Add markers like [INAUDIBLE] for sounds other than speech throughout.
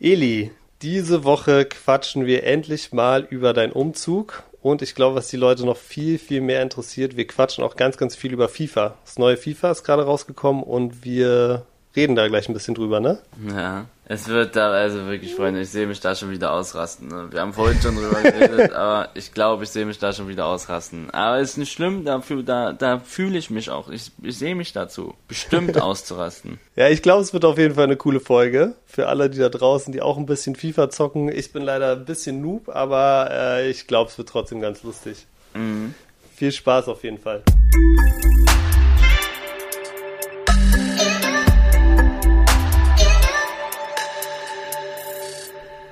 Eli, diese Woche quatschen wir endlich mal über deinen Umzug und ich glaube, was die Leute noch viel, viel mehr interessiert, wir quatschen auch ganz, ganz viel über FIFA. Das neue FIFA ist gerade rausgekommen und wir reden da gleich ein bisschen drüber, ne? Ja, es wird da, also wirklich, Freunde, ich sehe mich da schon wieder ausrasten. Ne? Wir haben vorhin schon drüber geredet, [LAUGHS] aber ich glaube, ich sehe mich da schon wieder ausrasten. Aber ist nicht schlimm, dafür, da, da fühle ich mich auch. Ich, ich sehe mich dazu, bestimmt [LAUGHS] auszurasten. Ja, ich glaube, es wird auf jeden Fall eine coole Folge. Für alle, die da draußen, die auch ein bisschen FIFA zocken. Ich bin leider ein bisschen Noob, aber äh, ich glaube, es wird trotzdem ganz lustig. Mhm. Viel Spaß auf jeden Fall.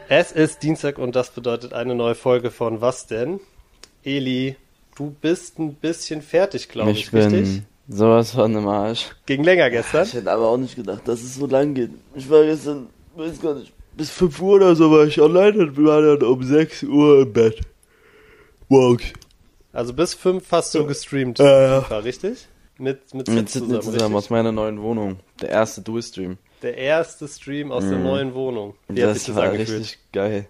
Es ist Dienstag und das bedeutet eine neue Folge von Was denn? Eli, du bist ein bisschen fertig, glaube ich, ich bin richtig? Sowas von im Arsch. Ging länger gestern? Ich hätte aber auch nicht gedacht, dass es so lang geht. Ich war gestern, weiß gar nicht, bis 5 Uhr oder so war ich alleine und war dann um 6 Uhr im Bett. Morgens. Also bis 5 hast du gestreamt, äh, ja. richtig? Mit, mit, mit Sidney zusammen, zusammen aus meiner neuen Wohnung. Der erste Dual-Stream. Der erste Stream aus mhm. der neuen Wohnung. Wie das, das war angefühlt? richtig geil.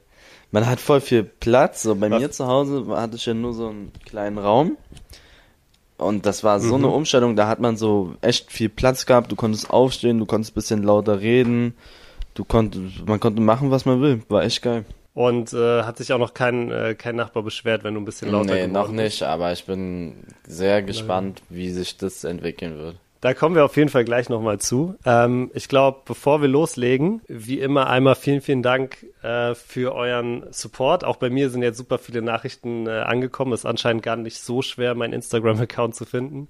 Man hat voll viel Platz. So bei Was? mir zu Hause hatte ich ja nur so einen kleinen Raum. Und das war so mhm. eine Umstellung, da hat man so echt viel Platz gehabt, du konntest aufstehen, du konntest bisschen lauter reden, du konntest, man konnte machen, was man will, war echt geil. Und äh, hat sich auch noch kein, äh, kein Nachbar beschwert, wenn du ein bisschen lauter Nee, noch nicht, aber ich bin sehr gespannt, wie sich das entwickeln wird. Da kommen wir auf jeden Fall gleich nochmal zu. Ähm, ich glaube, bevor wir loslegen, wie immer einmal vielen, vielen Dank äh, für euren Support. Auch bei mir sind jetzt super viele Nachrichten äh, angekommen. Ist anscheinend gar nicht so schwer, meinen Instagram-Account zu finden.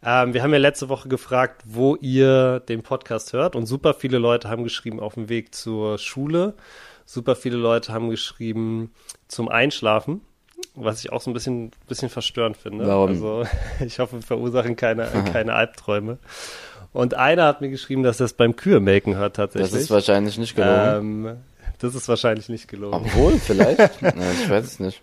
Ähm, wir haben ja letzte Woche gefragt, wo ihr den Podcast hört und super viele Leute haben geschrieben auf dem Weg zur Schule. Super viele Leute haben geschrieben zum Einschlafen was ich auch so ein bisschen, bisschen verstörend finde. Warum? Also [LAUGHS] ich hoffe, wir verursachen keine, keine Albträume. Und einer hat mir geschrieben, dass er es beim Kühe-Melken hört tatsächlich. Das ist wahrscheinlich nicht gelogen. Ähm, das ist wahrscheinlich nicht gelogen. Obwohl, [LAUGHS] vielleicht. ja, ich weiß es nicht.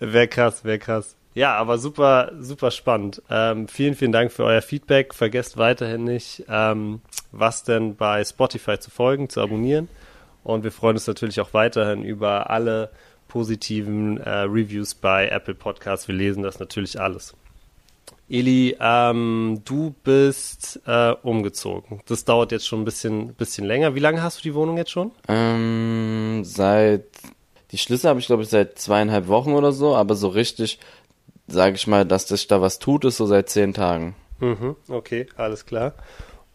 Wäre krass, wäre krass. Ja, aber super, super spannend. Ähm, vielen, vielen Dank für euer Feedback. Vergesst weiterhin nicht, ähm, was denn bei Spotify zu folgen, zu abonnieren. Und wir freuen uns natürlich auch weiterhin über alle positiven äh, Reviews bei Apple Podcasts. Wir lesen das natürlich alles. Eli, ähm, du bist äh, umgezogen. Das dauert jetzt schon ein bisschen, bisschen länger. Wie lange hast du die Wohnung jetzt schon? Ähm, seit die Schlüssel habe ich glaube ich seit zweieinhalb Wochen oder so, aber so richtig, sage ich mal, dass sich da was tut, ist so seit zehn Tagen. Mhm, okay, alles klar.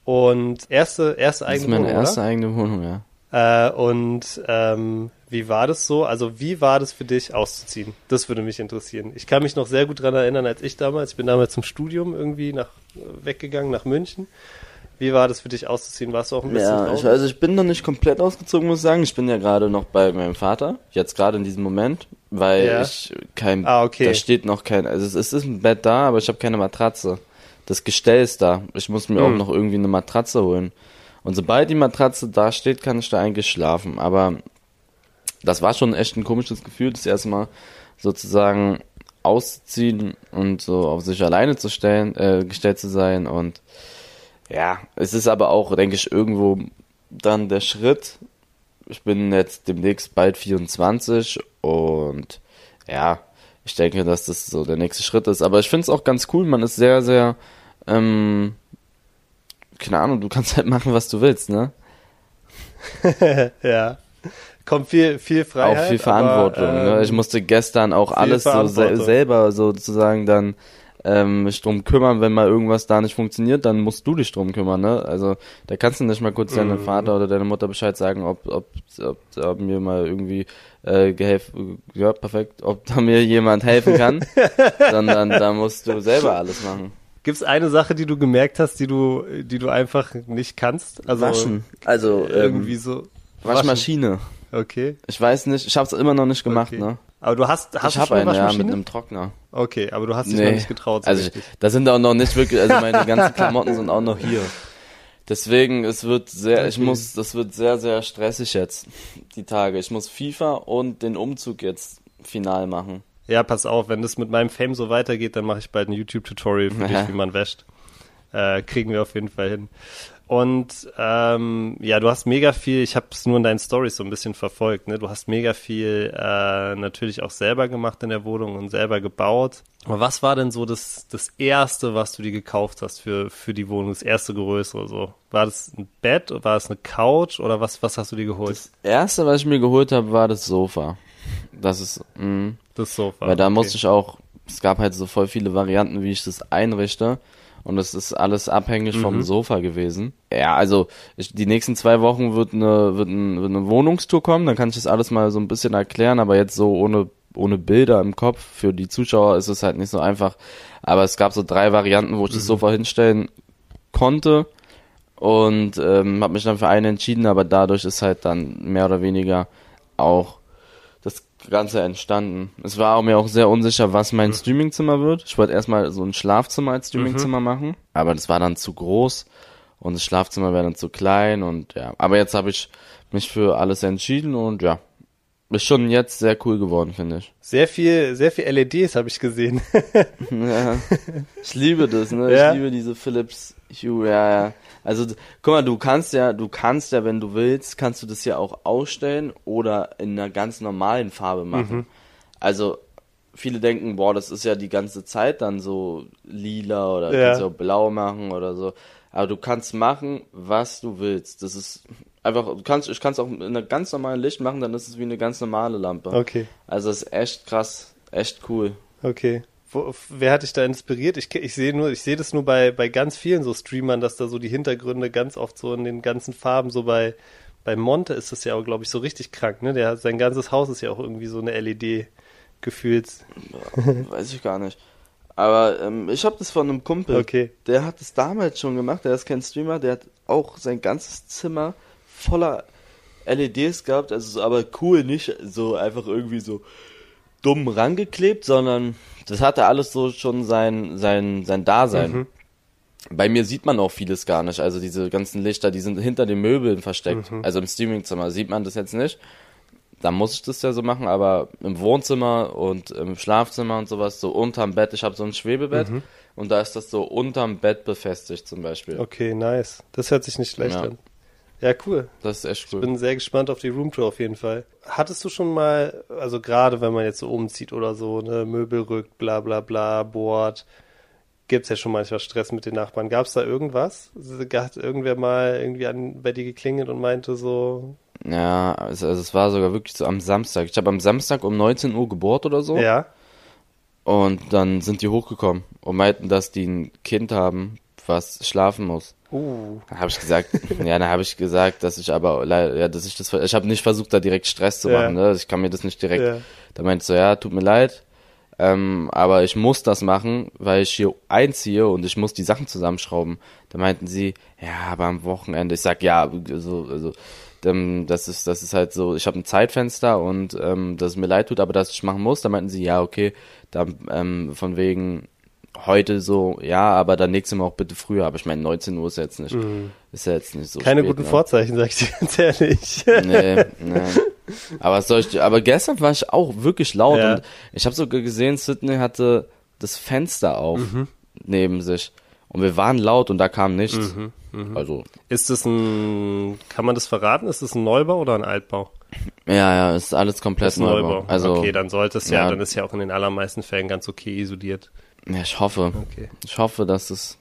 Und erste, erste eigene Wohnung. Das ist meine erste oder? eigene Wohnung, ja. Äh, und ähm, wie war das so? Also wie war das für dich auszuziehen? Das würde mich interessieren. Ich kann mich noch sehr gut daran erinnern, als ich damals, ich bin damals zum Studium irgendwie nach, weggegangen nach München. Wie war das für dich auszuziehen? Warst du auch ein bisschen Ja, ich, also ich bin noch nicht komplett ausgezogen, muss ich sagen. Ich bin ja gerade noch bei meinem Vater, jetzt gerade in diesem Moment, weil ja. ich kein, ah, okay. da steht noch kein, also es ist ein Bett da, aber ich habe keine Matratze. Das Gestell ist da. Ich muss mir hm. auch noch irgendwie eine Matratze holen. Und sobald die Matratze da steht, kann ich da eigentlich schlafen. Aber das war schon echt ein komisches Gefühl, das erste Mal sozusagen auszuziehen und so auf sich alleine zu stellen, äh, gestellt zu sein. Und ja, es ist aber auch, denke ich, irgendwo dann der Schritt. Ich bin jetzt demnächst bald 24 und ja, ich denke, dass das so der nächste Schritt ist. Aber ich finde es auch ganz cool. Man ist sehr, sehr, ähm, keine Ahnung, du kannst halt machen, was du willst, ne? [LAUGHS] ja kommt viel, viel Freiheit. Auch viel Verantwortung. Aber, ne? ähm, Ich musste gestern auch alles so se selber sozusagen dann ähm, mich drum kümmern, wenn mal irgendwas da nicht funktioniert, dann musst du dich drum kümmern, ne? Also da kannst du nicht mal kurz deinem mm. Vater oder deiner Mutter Bescheid sagen, ob, ob, ob, ob mir mal irgendwie äh, gehelfen, ja, perfekt, ob da mir jemand helfen kann, [LAUGHS] sondern da musst du selber alles machen. Gibt es eine Sache, die du gemerkt hast, die du, die du einfach nicht kannst? Also Waschen. Also irgendwie ähm, so. Waschmaschine. Okay. Ich weiß nicht, ich habe es immer noch nicht gemacht, okay. ne? Aber du hast, hast ich du schon eine Waschmaschine? Ja, mit einem Trockner. Okay, aber du hast dich nee. noch nicht getraut. So also ich, da sind auch noch nicht wirklich, also meine ganzen [LAUGHS] Klamotten sind auch noch hier. Deswegen, es wird sehr, okay. ich muss, das wird sehr, sehr stressig jetzt, die Tage. Ich muss FIFA und den Umzug jetzt final machen. Ja, pass auf, wenn das mit meinem Fame so weitergeht, dann mache ich bald ein YouTube-Tutorial für dich, wie man wäscht. Äh, kriegen wir auf jeden Fall hin. Und ähm, ja, du hast mega viel, ich habe es nur in deinen Stories so ein bisschen verfolgt, ne? Du hast mega viel äh, natürlich auch selber gemacht in der Wohnung und selber gebaut. Aber was war denn so das, das erste, was du dir gekauft hast für, für die Wohnung, das erste größere so? War das ein Bett, war das eine Couch oder was, was hast du dir geholt? Das erste, was ich mir geholt habe, war das Sofa. Das ist, mh, das Sofa. Weil da okay. musste ich auch, es gab halt so voll viele Varianten, wie ich das einrichte. Und es ist alles abhängig mhm. vom Sofa gewesen. Ja, also ich, die nächsten zwei Wochen wird eine, wird, ein, wird eine Wohnungstour kommen, dann kann ich das alles mal so ein bisschen erklären, aber jetzt so ohne, ohne Bilder im Kopf für die Zuschauer ist es halt nicht so einfach. Aber es gab so drei Varianten, wo ich mhm. das Sofa hinstellen konnte und ähm, habe mich dann für eine entschieden, aber dadurch ist halt dann mehr oder weniger auch Ganze entstanden. Es war mir auch sehr unsicher, was mein mhm. Streamingzimmer wird. Ich wollte erstmal so ein Schlafzimmer als Streamingzimmer mhm. machen, aber das war dann zu groß und das Schlafzimmer wäre dann zu klein und ja. Aber jetzt habe ich mich für alles entschieden und ja, ist schon jetzt sehr cool geworden, finde ich. Sehr viel, sehr viel LEDs habe ich gesehen. [LAUGHS] ja, ich liebe das, ne? Ja. Ich liebe diese Philips Hue, ja, ja. Also, guck mal, du kannst ja, du kannst ja, wenn du willst, kannst du das ja auch ausstellen oder in einer ganz normalen Farbe machen. Mhm. Also, viele denken, boah, das ist ja die ganze Zeit dann so lila oder ja. kannst du blau machen oder so. Aber du kannst machen, was du willst. Das ist einfach, du kannst, ich kann es auch in einer ganz normalen Licht machen, dann ist es wie eine ganz normale Lampe. Okay. Also es ist echt krass, echt cool. Okay. Wo, wer hat dich da inspiriert? Ich, ich sehe nur, ich sehe das nur bei, bei ganz vielen so Streamern, dass da so die Hintergründe ganz oft so in den ganzen Farben, so bei, bei Monte ist das ja auch, glaube ich, so richtig krank, ne? Der hat, sein ganzes Haus ist ja auch irgendwie so eine LED gefühlt. Weiß ich gar nicht. Aber ähm, ich habe das von einem Kumpel. Okay. Der hat es damals schon gemacht. Der ist kein Streamer. Der hat auch sein ganzes Zimmer voller LEDs gehabt. Also aber cool, nicht so einfach irgendwie so dumm rangeklebt, sondern das hatte alles so schon sein, sein, sein Dasein. Mhm. Bei mir sieht man auch vieles gar nicht. Also diese ganzen Lichter, die sind hinter den Möbeln versteckt. Mhm. Also im Streamingzimmer sieht man das jetzt nicht. Da muss ich das ja so machen, aber im Wohnzimmer und im Schlafzimmer und sowas, so unterm Bett, ich habe so ein Schwebebett mhm. und da ist das so unterm Bett befestigt zum Beispiel. Okay, nice. Das hört sich nicht schlecht ja. an. Ja, cool. Das ist echt cool. Ich bin sehr gespannt auf die Roomtour auf jeden Fall. Hattest du schon mal, also gerade wenn man jetzt so umzieht oder so, ne, Möbel rückt, bla bla bla, bohrt, gibt's ja schon manchmal Stress mit den Nachbarn. Gab's da irgendwas? Hat irgendwer mal irgendwie an, bei dir geklingelt und meinte so, ja, also, also es war sogar wirklich so am Samstag. Ich habe am Samstag um 19 Uhr gebohrt oder so. Ja. Und dann sind die hochgekommen und meinten, dass die ein Kind haben, was schlafen muss. Uh. Dann habe ich gesagt, [LAUGHS] ja, dann habe ich gesagt, dass ich aber, ja, dass ich das, ich habe nicht versucht, da direkt Stress zu machen, ja. ne? Ich kann mir das nicht direkt. Ja. Da meinte so, ja, tut mir leid, ähm, aber ich muss das machen, weil ich hier einziehe und ich muss die Sachen zusammenschrauben. Da meinten sie, ja, aber am Wochenende. Ich sag, ja, also, also ähm, das ist, das ist halt so, ich habe ein Zeitfenster und ähm, dass es mir leid tut, aber dass ich machen muss, da meinten sie, ja, okay, da ähm, von wegen, heute so, ja, aber dann nächstes Mal auch bitte früher. Aber ich meine, 19 Uhr ist jetzt nicht, mhm. ist ja jetzt nicht so. Keine spät, guten ne? Vorzeichen, sag ich dir ganz ehrlich. Nee, nee. Aber soll ich, aber gestern war ich auch wirklich laut ja. und ich habe sogar gesehen, Sydney hatte das Fenster auf mhm. neben sich und wir waren laut und da kam nichts. Mhm. Mhm. Also. Ist das ein, kann man das verraten? Ist das ein Neubau oder ein Altbau? Ja, ja, ist alles komplett ist Neubau. Neubau. Also, okay, dann sollte es ja, ja, dann ist ja auch in den allermeisten Fällen ganz okay isoliert. Ja, ich hoffe. Okay. Ich hoffe, dass es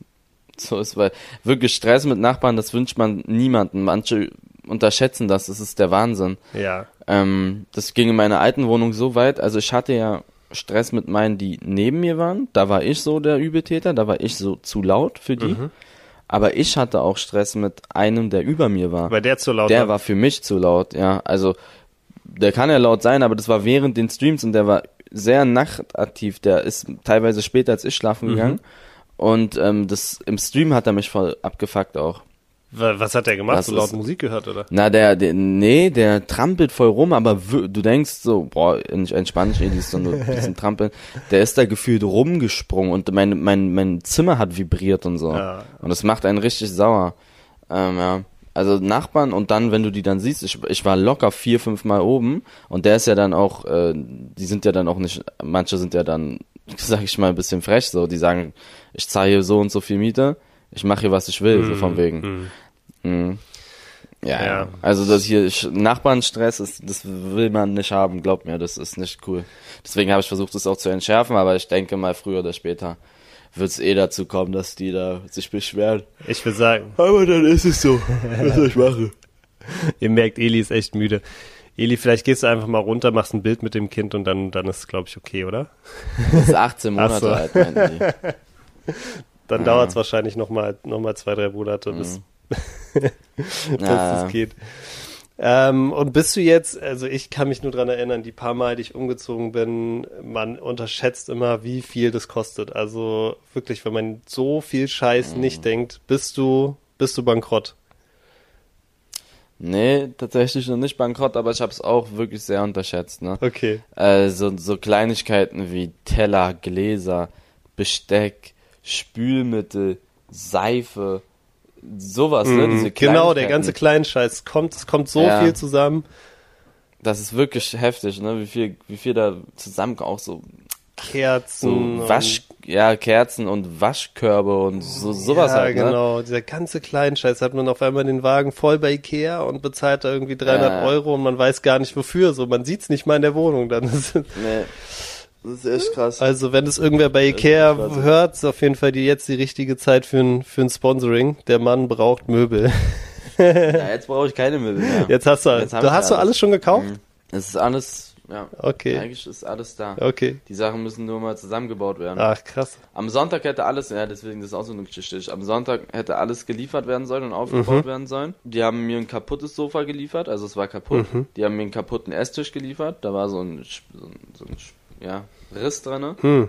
so ist, weil wirklich Stress mit Nachbarn, das wünscht man niemanden. Manche unterschätzen das, das ist der Wahnsinn. Ja. Ähm, das ging in meiner alten Wohnung so weit, also ich hatte ja Stress mit meinen, die neben mir waren. Da war ich so der Übeltäter, da war ich so zu laut für die. Mhm. Aber ich hatte auch Stress mit einem, der über mir war. Weil der zu laut Der war, war für mich zu laut, ja. Also, der kann ja laut sein, aber das war während den Streams und der war sehr nachtaktiv. Der ist teilweise später als ich schlafen mhm. gegangen. Und ähm, das im Stream hat er mich voll abgefuckt auch. Was hat der gemacht? Das so laut Musik gehört, oder? Na, der, der, nee, der trampelt voll rum, aber du denkst so, boah, entspann dich, Edi, so ein bisschen trampeln. Der ist da gefühlt rumgesprungen und mein, mein, mein Zimmer hat vibriert und so. Ja. Und das macht einen richtig sauer. Ähm, ja. Also Nachbarn und dann, wenn du die dann siehst, ich, ich war locker vier, fünf Mal oben und der ist ja dann auch, äh, die sind ja dann auch nicht, manche sind ja dann, [LAUGHS] sag ich mal, ein bisschen frech, so, die sagen, ich zahle hier so und so viel Miete, ich mache hier, was ich will, mm, so von wegen. Mm. Mhm. Ja, ja, also das hier Nachbarnstress ist, das will man nicht haben, glaub mir, das ist nicht cool. Deswegen habe ich versucht, das auch zu entschärfen, aber ich denke mal früher oder später wird es eh dazu kommen, dass die da sich beschweren. Ich würde sagen. Aber dann ist es so. Was soll ich machen? [LAUGHS] Ihr merkt, Eli ist echt müde. Eli, vielleicht gehst du einfach mal runter, machst ein Bild mit dem Kind und dann, dann ist es, glaube ich, okay, oder? Das ist 18 [LAUGHS] Monate so. alt, meinen die. [LAUGHS] Dann ja. dauert es wahrscheinlich noch mal, noch mal zwei, drei Monate, bis, mhm. bis es geht. Ähm, und bist du jetzt, also ich kann mich nur dran erinnern, die paar Mal, die ich umgezogen bin, man unterschätzt immer, wie viel das kostet. Also wirklich, wenn man so viel Scheiß mhm. nicht denkt, bist du, bist du bankrott. Nee, tatsächlich noch nicht bankrott, aber ich habe es auch wirklich sehr unterschätzt. Ne? Okay. Äh, so, so Kleinigkeiten wie Teller, Gläser, Besteck, Spülmittel, Seife, sowas, ne? Mhm. Diese genau, der ganze Kleinscheiß. Kommt, es kommt so ja. viel zusammen. Das ist wirklich heftig, ne? Wie viel, wie viel da zusammen auch so Kerzen. So Wasch, ja, Kerzen und Waschkörbe und so, sowas ja, halt, ne? genau. Dieser ganze Kleinscheiß hat man auf einmal den Wagen voll bei Ikea und bezahlt da irgendwie 300 ja. Euro und man weiß gar nicht wofür. So, man sieht's nicht mal in der Wohnung dann. [LAUGHS] nee. Das ist echt krass. Also wenn es irgendwer bei Ikea hört, ist auf jeden Fall die, jetzt die richtige Zeit für ein, für ein Sponsoring. Der Mann braucht Möbel. [LAUGHS] ja, jetzt brauche ich keine Möbel mehr. Jetzt hast du, jetzt du hast du alles schon gekauft? Mhm. Es ist alles, ja. Okay. Eigentlich ist alles da. Okay. Die Sachen müssen nur mal zusammengebaut werden. Ach, krass. Am Sonntag hätte alles, ja, deswegen das ist auch so eine Geschichte. Am Sonntag hätte alles geliefert werden sollen und aufgebaut mhm. werden sollen. Die haben mir ein kaputtes Sofa geliefert, also es war kaputt. Mhm. Die haben mir einen kaputten Esstisch geliefert. Da war so ein, so ein, so ein ja, Riss drin. Hm.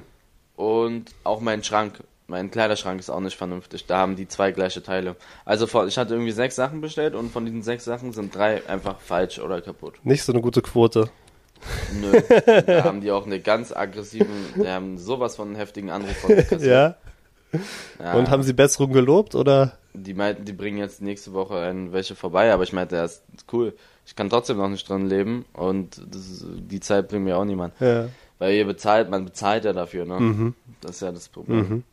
Und auch mein Schrank, mein Kleiderschrank ist auch nicht vernünftig. Da haben die zwei gleiche Teile. Also ich hatte irgendwie sechs Sachen bestellt und von diesen sechs Sachen sind drei einfach falsch oder kaputt. Nicht so eine gute Quote. Nö. [LAUGHS] da haben die auch eine ganz aggressiven, die haben sowas von einen heftigen Anruf von. Ja. ja. Und haben sie Besserung gelobt oder? Die meinten, die bringen jetzt nächste Woche welche vorbei, aber ich meinte, das ist cool. Ich kann trotzdem noch nicht drin leben und ist, die Zeit bringt mir auch niemand. Ja. Weil ihr bezahlt, man bezahlt ja dafür, ne? Mhm. Das ist ja das Problem. Mhm.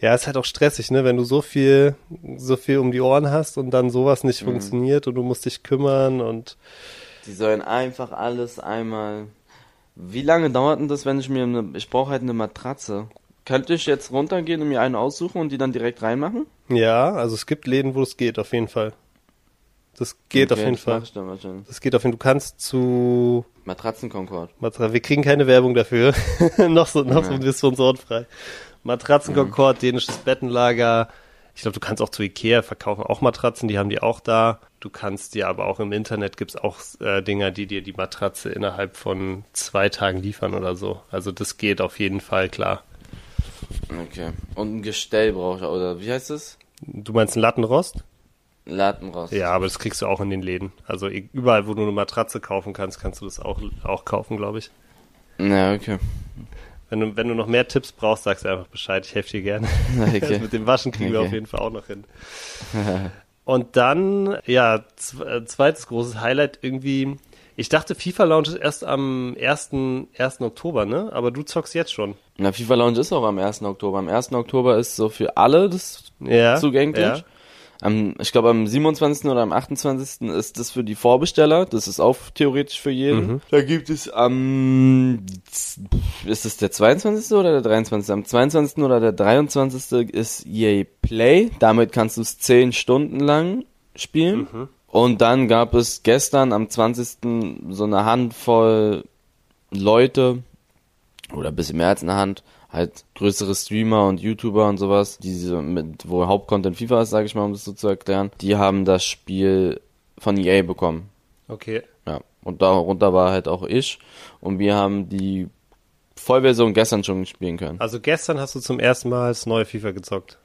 Ja, ist halt auch stressig, ne? Wenn du so viel, so viel um die Ohren hast und dann sowas nicht mhm. funktioniert und du musst dich kümmern und. Die sollen einfach alles einmal. Wie lange dauert denn das, wenn ich mir eine, ich brauche halt eine Matratze. Könnte ich jetzt runtergehen und mir eine aussuchen und die dann direkt reinmachen? Ja, also es gibt Läden, wo es geht, auf jeden Fall. Das geht okay, auf jeden Fall. Das geht auf jeden Fall. Du kannst zu Matratzenkonkord. Matra wir kriegen keine Werbung dafür. [LAUGHS] noch so, noch so ein bisschen frei. Matratzenkonkord, mhm. dänisches Bettenlager. Ich glaube, du kannst auch zu Ikea verkaufen auch Matratzen, die haben die auch da. Du kannst dir aber auch im Internet gibt's auch äh, Dinger, die dir die Matratze innerhalb von zwei Tagen liefern oder so. Also das geht auf jeden Fall klar. Okay. Und ein Gestell brauche ich, oder wie heißt das? Du meinst ein Lattenrost? Lattenrost. Ja, aber das kriegst du auch in den Läden. Also überall, wo du eine Matratze kaufen kannst, kannst du das auch, auch kaufen, glaube ich. Ja, okay. Wenn du, wenn du noch mehr Tipps brauchst, sagst du einfach Bescheid. Ich helfe dir gerne. [LAUGHS] Okay. mit dem Waschen kriegen okay. wir auf jeden Fall auch noch hin. [LAUGHS] Und dann, ja, äh, zweites großes Highlight irgendwie. Ich dachte, FIFA Lounge ist erst am 1. 1. Oktober, ne? Aber du zockst jetzt schon. Na, FIFA Lounge ist auch am 1. Oktober. Am 1. Oktober ist so für alle das ja, zugänglich. Ja. Am, ich glaube, am 27. oder am 28. ist das für die Vorbesteller. Das ist auch theoretisch für jeden. Mhm. Da gibt es am, ist es der 22. oder der 23. Am 22. oder der 23. ist EA Play. Damit kannst du es 10 Stunden lang spielen. Mhm. Und dann gab es gestern am 20. so eine Handvoll Leute, oder ein bisschen mehr als eine Hand, halt größere Streamer und YouTuber und sowas, die mit, wo Hauptcontent FIFA ist, sage ich mal, um das so zu erklären, die haben das Spiel von EA bekommen. Okay. Ja. Und darunter war halt auch ich. Und wir haben die Vollversion gestern schon spielen können. Also gestern hast du zum ersten Mal das neue FIFA gezockt.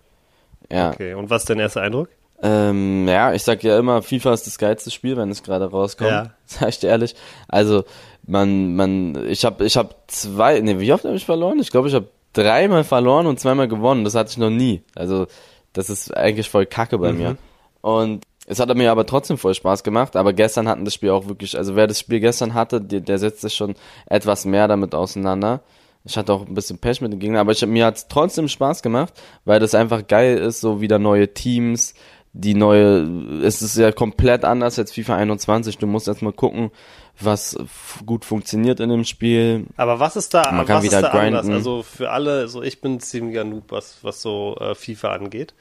Ja. Okay. Und was ist dein erster Eindruck? Ähm, ja, ich sag ja immer, FIFA ist das geilste Spiel, wenn es gerade rauskommt. Ja. [LAUGHS] Sag ich dir ehrlich. Also, man, man, ich hab, ich hab zwei, ne, wie oft habe ich verloren? Ich glaube, ich habe dreimal verloren und zweimal gewonnen. Das hatte ich noch nie. Also, das ist eigentlich voll kacke bei mhm. mir. Und es hat mir aber trotzdem voll Spaß gemacht. Aber gestern hatten das Spiel auch wirklich, also wer das Spiel gestern hatte, der, der setzt sich schon etwas mehr damit auseinander. Ich hatte auch ein bisschen Pech mit den Gegnern, aber ich, mir hat es trotzdem Spaß gemacht, weil das einfach geil ist, so wieder neue Teams, die neue, es ist ja komplett anders als FIFA 21. Du musst erstmal gucken, was gut funktioniert in dem Spiel. Aber was ist da, Man kann was wieder ist da grinden. anders? Also für alle, so ich bin ziemlicher Noob, was, was so äh, FIFA angeht.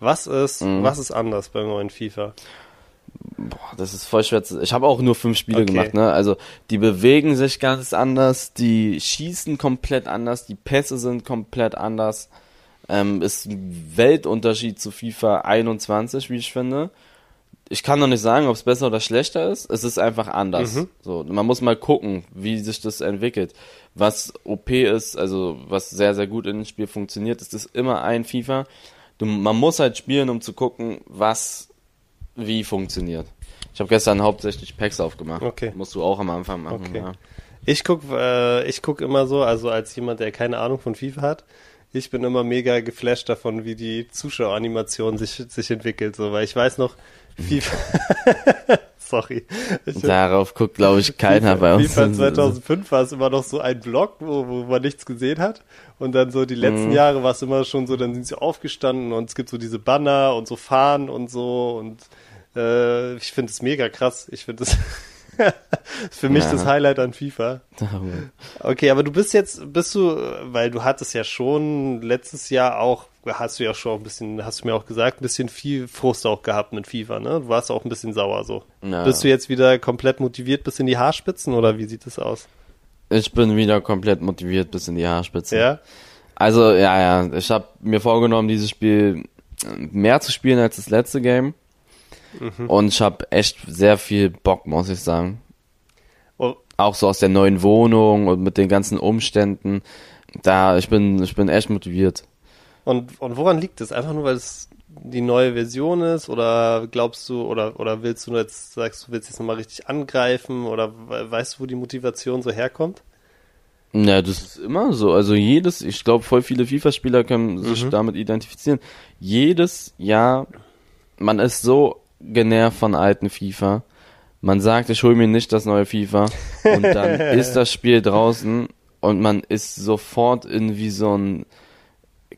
Was ist, mhm. was ist anders beim neuen FIFA? Boah, das ist voll schwer zu. Ich habe auch nur fünf Spiele okay. gemacht, ne? Also die bewegen sich ganz anders, die schießen komplett anders, die Pässe sind komplett anders. Ähm, ist ein Weltunterschied zu FIFA 21, wie ich finde. Ich kann noch nicht sagen, ob es besser oder schlechter ist. Es ist einfach anders. Mhm. So, man muss mal gucken, wie sich das entwickelt. Was OP ist, also was sehr, sehr gut in dem Spiel funktioniert, ist es immer ein FIFA. Du, man muss halt spielen, um zu gucken, was wie funktioniert. Ich habe gestern hauptsächlich Packs aufgemacht. Okay. Musst du auch am Anfang machen, okay. ja. Ich guck, äh, ich guck immer so, also als jemand, der keine Ahnung von FIFA hat, ich bin immer mega geflasht davon, wie die Zuschaueranimation sich, sich entwickelt, so, weil ich weiß noch, FIFA, [LAUGHS] sorry. Ich, Darauf guckt, glaube ich, keiner FIFA, bei uns. FIFA 2005 war es immer noch so ein Block, wo, wo man nichts gesehen hat. Und dann so die letzten mhm. Jahre war es immer schon so, dann sind sie aufgestanden und es gibt so diese Banner und so Fahnen und so und äh, ich finde es mega krass. Ich finde es [LAUGHS] [LAUGHS] für mich ja. das Highlight an FIFA. Okay, aber du bist jetzt, bist du, weil du hattest ja schon letztes Jahr auch, hast du ja schon ein bisschen, hast du mir auch gesagt, ein bisschen viel Frust auch gehabt mit FIFA, ne? Du warst auch ein bisschen sauer so. Ja. Bist du jetzt wieder komplett motiviert bis in die Haarspitzen oder wie sieht es aus? Ich bin wieder komplett motiviert bis in die Haarspitzen. Ja? Also, ja, ja, ich habe mir vorgenommen, dieses Spiel mehr zu spielen als das letzte Game. Mhm. Und ich habe echt sehr viel Bock, muss ich sagen. Oh. Auch so aus der neuen Wohnung und mit den ganzen Umständen. Da, ich bin, ich bin echt motiviert. Und, und woran liegt es? Einfach nur, weil es die neue Version ist? Oder glaubst du, oder, oder willst du jetzt, sagst du, willst jetzt nochmal richtig angreifen? Oder weißt du, wo die Motivation so herkommt? Ja, das ist immer so. Also jedes, ich glaube, voll viele FIFA-Spieler können sich mhm. damit identifizieren. Jedes Jahr, man ist so genervt von alten FIFA. Man sagt, ich hole mir nicht das neue FIFA. Und dann [LAUGHS] ist das Spiel draußen und man ist sofort in wie so ein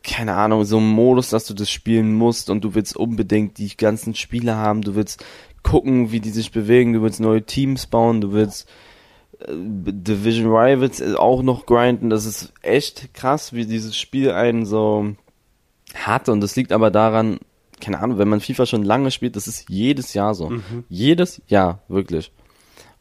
keine Ahnung, so ein Modus, dass du das spielen musst und du willst unbedingt die ganzen Spiele haben, du willst gucken, wie die sich bewegen, du willst neue Teams bauen, du willst äh, Division Rivals auch noch grinden, das ist echt krass, wie dieses Spiel einen so hat. Und das liegt aber daran, keine Ahnung, wenn man FIFA schon lange spielt, das ist jedes Jahr so. Mhm. Jedes Jahr, wirklich.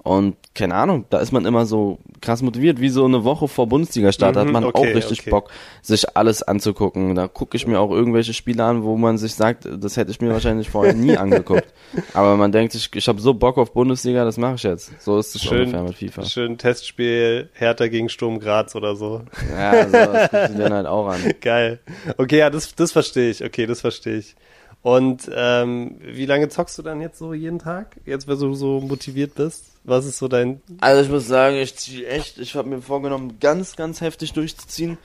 Und keine Ahnung, da ist man immer so krass motiviert, wie so eine Woche vor Bundesliga-Start, mhm, hat man okay, auch richtig okay. Bock, sich alles anzugucken. Da gucke ich mir auch irgendwelche Spiele an, wo man sich sagt, das hätte ich mir wahrscheinlich vorher nie [LAUGHS] angeguckt. Aber man denkt sich, ich habe so Bock auf Bundesliga, das mache ich jetzt. So ist es schön, ungefähr mit FIFA. Schön Testspiel Hertha gegen Sturm Graz oder so. Ja, so, das guckst du dir halt auch an. [LAUGHS] Geil. Okay, ja, das, das verstehe ich. Okay, das verstehe ich. Und ähm, wie lange zockst du dann jetzt so jeden Tag? Jetzt, wenn du so motiviert bist? Was ist so dein... Also ich muss sagen, ich ziehe echt, ich habe mir vorgenommen, ganz, ganz heftig durchzuziehen.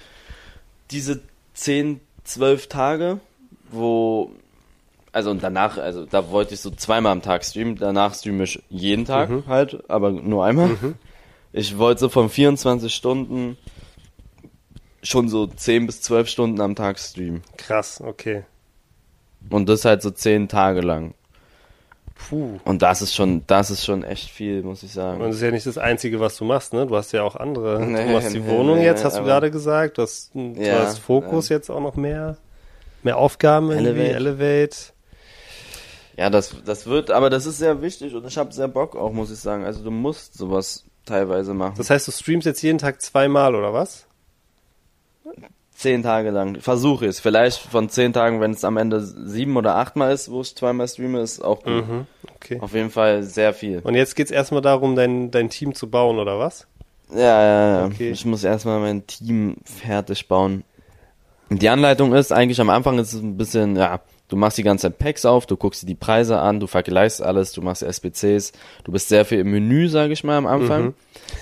Diese 10, 12 Tage, wo... Also und danach, also da wollte ich so zweimal am Tag streamen, danach streame ich jeden Tag mhm. halt, aber nur einmal. Mhm. Ich wollte so von 24 Stunden schon so 10 bis 12 Stunden am Tag streamen. Krass, okay. Und das halt so zehn Tage lang. Puh. Und das ist schon, das ist schon echt viel, muss ich sagen. Und das ist ja nicht das Einzige, was du machst, ne? Du hast ja auch andere. Nee, du machst die nee, Wohnung nee, jetzt, hast du gerade gesagt. Du hast, du ja, hast Fokus ja. jetzt auch noch mehr. Mehr Aufgaben irgendwie, Elevate. Elevate. Ja, das, das wird, aber das ist sehr wichtig und ich habe sehr Bock auch, muss ich sagen. Also du musst sowas teilweise machen. Das heißt, du streamst jetzt jeden Tag zweimal, oder was? Zehn Tage lang. Versuche es. Vielleicht von zehn Tagen, wenn es am Ende sieben oder achtmal ist, wo ich zweimal streame, ist auch gut. Mhm, okay. Auf jeden Fall sehr viel. Und jetzt geht's erstmal darum, dein, dein Team zu bauen, oder was? Ja, ja, ja. Okay. Ich muss erstmal mein Team fertig bauen. Die Anleitung ist eigentlich am Anfang ist es ein bisschen, ja, Du machst die ganze Zeit Packs auf, du guckst dir die Preise an, du vergleichst alles, du machst SPCs, du bist sehr viel im Menü, sage ich mal, am Anfang, mhm.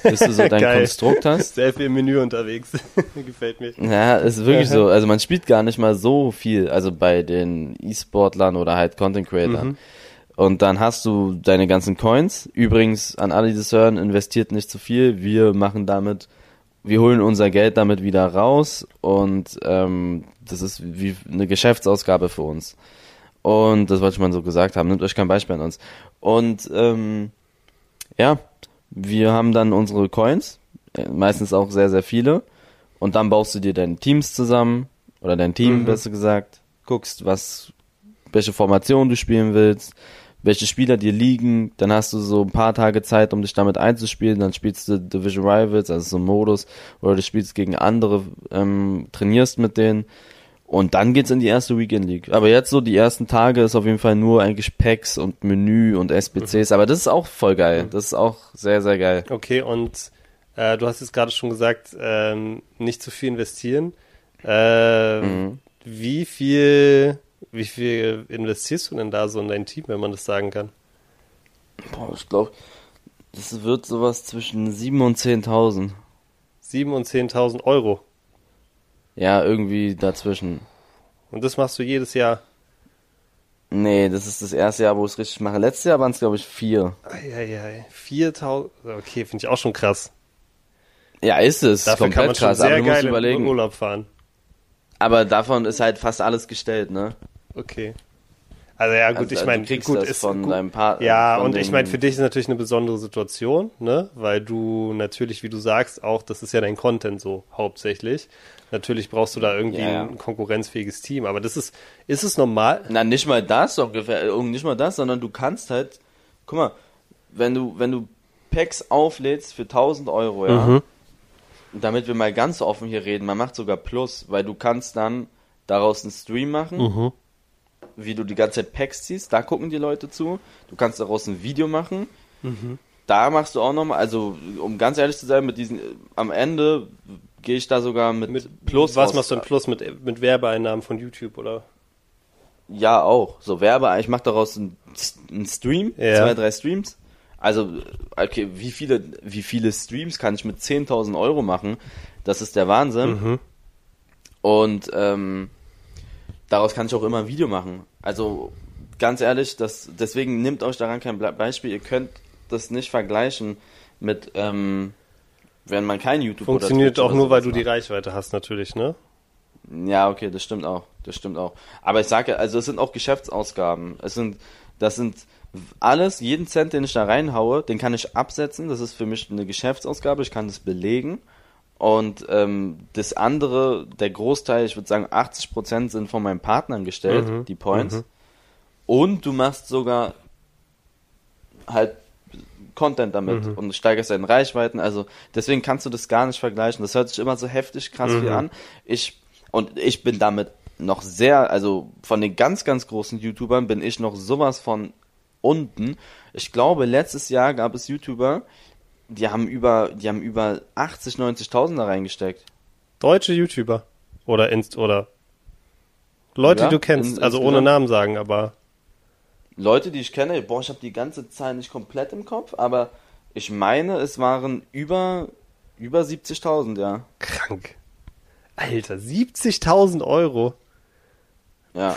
bis du so [LAUGHS] dein Konstrukt hast. Sehr viel im Menü unterwegs, [LAUGHS] gefällt mir. Ja, ist wirklich so, also man spielt gar nicht mal so viel, also bei den E-Sportlern oder halt Content Creatern. Mhm. Und dann hast du deine ganzen Coins. Übrigens, an alle, die das hören, investiert nicht zu viel. Wir machen damit wir holen unser Geld damit wieder raus und ähm, das ist wie eine Geschäftsausgabe für uns. Und das wollte ich mal so gesagt haben. Nehmt euch kein Beispiel an uns. Und ähm, ja, wir haben dann unsere Coins, äh, meistens auch sehr, sehr viele. Und dann baust du dir deine Teams zusammen, oder dein Team, mhm. besser gesagt, guckst, was, welche Formation du spielen willst, welche Spieler dir liegen, dann hast du so ein paar Tage Zeit, um dich damit einzuspielen, dann spielst du Division Rivals, also so ein Modus, oder du spielst gegen andere, ähm, trainierst mit denen und dann geht's in die erste Weekend League. Aber jetzt so die ersten Tage ist auf jeden Fall nur eigentlich Packs und Menü und SBCs, mhm. aber das ist auch voll geil, mhm. das ist auch sehr, sehr geil. Okay, und äh, du hast jetzt gerade schon gesagt, ähm, nicht zu viel investieren. Äh, mhm. Wie viel wie viel investierst du denn da so in dein Team, wenn man das sagen kann? Boah, ich glaube, das wird sowas zwischen 7.000 und 10.000. 7.000 und 10.000 Euro? Ja, irgendwie dazwischen. Und das machst du jedes Jahr? Nee, das ist das erste Jahr, wo ich es richtig mache. Letztes Jahr waren es, glaube ich, vier. Eieiei. 4.000, okay, finde ich auch schon krass. Ja, ist es. Dafür kann man schon krass. sehr geil überlegen. Urlaub fahren. Aber davon ist halt fast alles gestellt, ne? Okay. Also ja, gut, also, ich meine, gut, ist von gut. deinem Partner. Ja, und ich meine, für dich ist natürlich eine besondere Situation, ne? Weil du natürlich, wie du sagst, auch, das ist ja dein Content so hauptsächlich. Natürlich brauchst du da irgendwie ja, ja. ein konkurrenzfähiges Team, aber das ist, ist es normal? Na, nicht mal das, ungefähr, äh, nicht mal das, sondern du kannst halt, guck mal, wenn du, wenn du Packs auflädst für 1000 Euro, ja, mhm. damit wir mal ganz offen hier reden, man macht sogar Plus, weil du kannst dann daraus einen Stream machen, mhm wie du die ganze Zeit Packs ziehst, da gucken die Leute zu. Du kannst daraus ein Video machen. Mhm. Da machst du auch nochmal, also um ganz ehrlich zu sein, mit diesen, am Ende gehe ich da sogar mit, mit Plus. Was machst du im Plus mit, mit Werbeeinnahmen von YouTube, oder? Ja, auch. So Werbe, ich mache daraus einen, einen Stream, ja. zwei, drei Streams. Also, okay, wie viele, wie viele Streams kann ich mit 10.000 Euro machen? Das ist der Wahnsinn. Mhm. Und ähm, daraus kann ich auch immer ein Video machen. Also ganz ehrlich, das, deswegen nimmt euch daran kein Beispiel. Ihr könnt das nicht vergleichen mit, ähm, wenn man kein YouTube Funktioniert auch nur, weil du die Reichweite hast, natürlich, ne? Ja, okay, das stimmt auch. Das stimmt auch. Aber ich sage, also es sind auch Geschäftsausgaben. Es sind, das sind alles, jeden Cent, den ich da reinhaue, den kann ich absetzen. Das ist für mich eine Geschäftsausgabe. Ich kann das belegen. Und ähm, das andere, der Großteil, ich würde sagen 80% sind von meinen Partnern gestellt, mhm. die Points. Mhm. Und du machst sogar halt Content damit mhm. und steigerst deine Reichweiten. Also deswegen kannst du das gar nicht vergleichen. Das hört sich immer so heftig krass viel mhm. an. Ich und ich bin damit noch sehr, also von den ganz, ganz großen YouTubern bin ich noch sowas von unten. Ich glaube, letztes Jahr gab es YouTuber, die haben über, die haben über 80, 90.000 da reingesteckt. Deutsche YouTuber. Oder Inst, oder Leute, ja, die du kennst, in, also ohne Namen sagen, aber. Leute, die ich kenne, boah, ich habe die ganze Zahl nicht komplett im Kopf, aber ich meine, es waren über, über 70.000, ja. Krank. Alter, 70.000 Euro. Ja.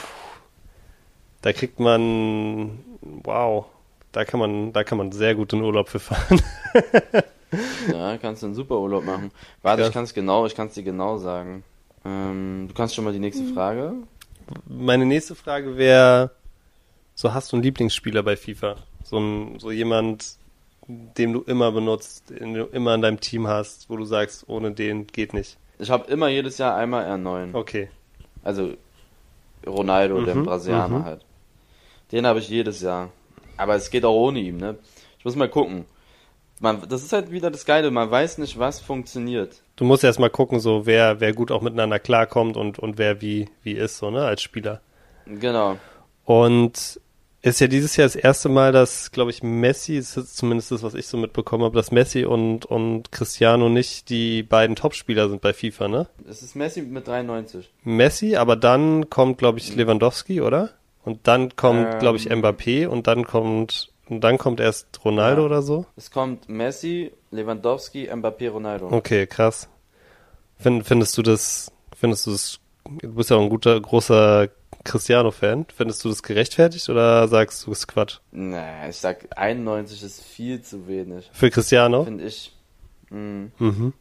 Da kriegt man, wow, da kann man, da kann man sehr gut in Urlaub für fahren. [LAUGHS] ja, kannst du einen super Urlaub machen. Warte, ja. ich kann es genau, ich kann es dir genau sagen. Ähm, du kannst schon mal die nächste hm. Frage. Meine nächste Frage wäre, so hast du einen Lieblingsspieler bei FIFA? So, ein, so jemand, den du immer benutzt, den du immer in deinem Team hast, wo du sagst, ohne den geht nicht. Ich habe immer jedes Jahr einmal R9. Okay. Also Ronaldo, mhm, der Brasilianer mhm. halt. Den habe ich jedes Jahr. Aber es geht auch ohne ihn, ne? Ich muss mal gucken. Man, das ist halt wieder das Geile, man weiß nicht, was funktioniert. Du musst erst mal gucken, so wer, wer gut auch miteinander klarkommt und, und wer wie, wie ist, so, ne, als Spieler. Genau. Und ist ja dieses Jahr das erste Mal, dass, glaube ich, Messi, das ist zumindest das, was ich so mitbekommen habe, dass Messi und, und Cristiano nicht die beiden Topspieler sind bei FIFA, ne? Es ist Messi mit 93. Messi, aber dann kommt, glaube ich, Lewandowski, oder? Und dann kommt, ähm, glaube ich, Mbappé und dann kommt und dann kommt erst Ronaldo ja. oder so? Es kommt Messi, Lewandowski, Mbappé, Ronaldo. Okay, krass. Find, findest du das, findest du das, du bist ja auch ein guter, großer Cristiano-Fan. Findest du das gerechtfertigt oder sagst du es Quatsch? Nee, ich sag 91 ist viel zu wenig. Für Cristiano? Finde ich. Mh. Mhm.